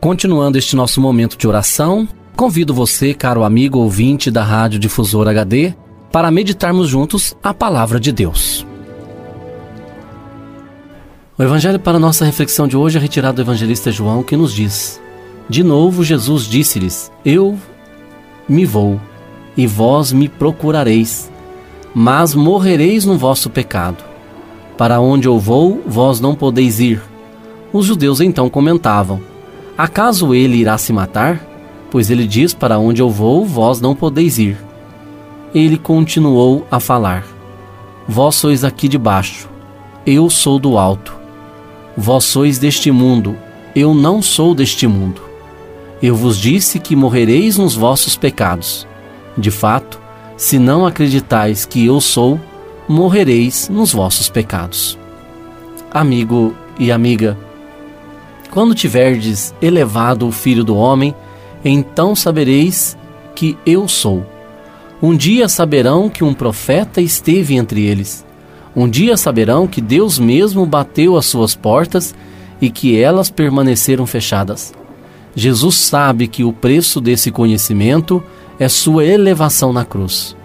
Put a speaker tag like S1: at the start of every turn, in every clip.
S1: Continuando este nosso momento de oração, convido você, caro amigo ouvinte da Rádio Difusor HD, para meditarmos juntos a palavra de Deus. O evangelho para nossa reflexão de hoje é retirado do evangelista João, que nos diz: De novo Jesus disse-lhes: Eu me vou, e vós me procurareis, mas morrereis no vosso pecado. Para onde eu vou, vós não podeis ir. Os judeus então comentavam: Acaso ele irá se matar? Pois ele diz: Para onde eu vou, vós não podeis ir. Ele continuou a falar: Vós sois aqui de baixo, eu sou do alto. Vós sois deste mundo, eu não sou deste mundo. Eu vos disse que morrereis nos vossos pecados. De fato, se não acreditais que eu sou, morrereis nos vossos pecados. Amigo e amiga, quando tiverdes elevado o Filho do Homem, então sabereis que eu sou. Um dia saberão que um profeta esteve entre eles. Um dia saberão que Deus mesmo bateu as suas portas e que elas permaneceram fechadas. Jesus sabe que o preço desse conhecimento é sua elevação na cruz.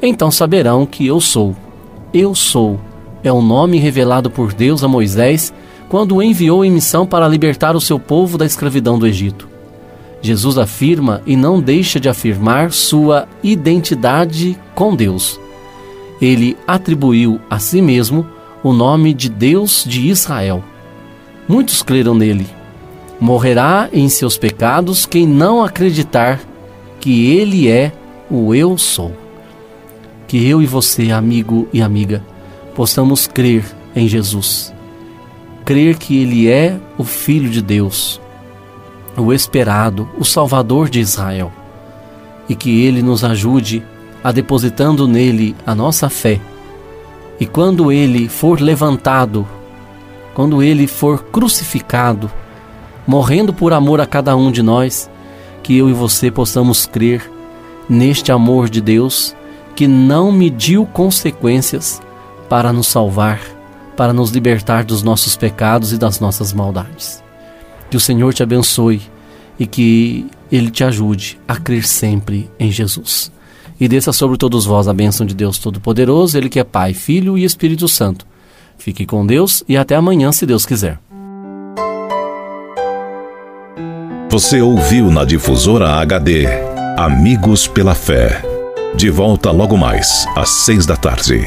S1: Então saberão que eu sou. Eu sou é o nome revelado por Deus a Moisés quando o enviou em missão para libertar o seu povo da escravidão do Egito. Jesus afirma e não deixa de afirmar sua identidade com Deus. Ele atribuiu a si mesmo o nome de Deus de Israel. Muitos creram nele. Morrerá em seus pecados quem não acreditar que ele é o Eu Sou. Que eu e você, amigo e amiga, possamos crer em Jesus crer que Ele é o Filho de Deus, o esperado, o Salvador de Israel, e que Ele nos ajude a depositando nele a nossa fé. E quando Ele for levantado, quando Ele for crucificado, morrendo por amor a cada um de nós, que eu e você possamos crer neste amor de Deus que não mediu consequências para nos salvar para nos libertar dos nossos pecados e das nossas maldades. Que o Senhor te abençoe e que Ele te ajude a crer sempre em Jesus. E desça sobre todos vós a bênção de Deus Todo-Poderoso, Ele que é Pai, Filho e Espírito Santo. Fique com Deus e até amanhã, se Deus quiser.
S2: Você ouviu na difusora HD Amigos pela Fé. De volta logo mais, às seis da tarde.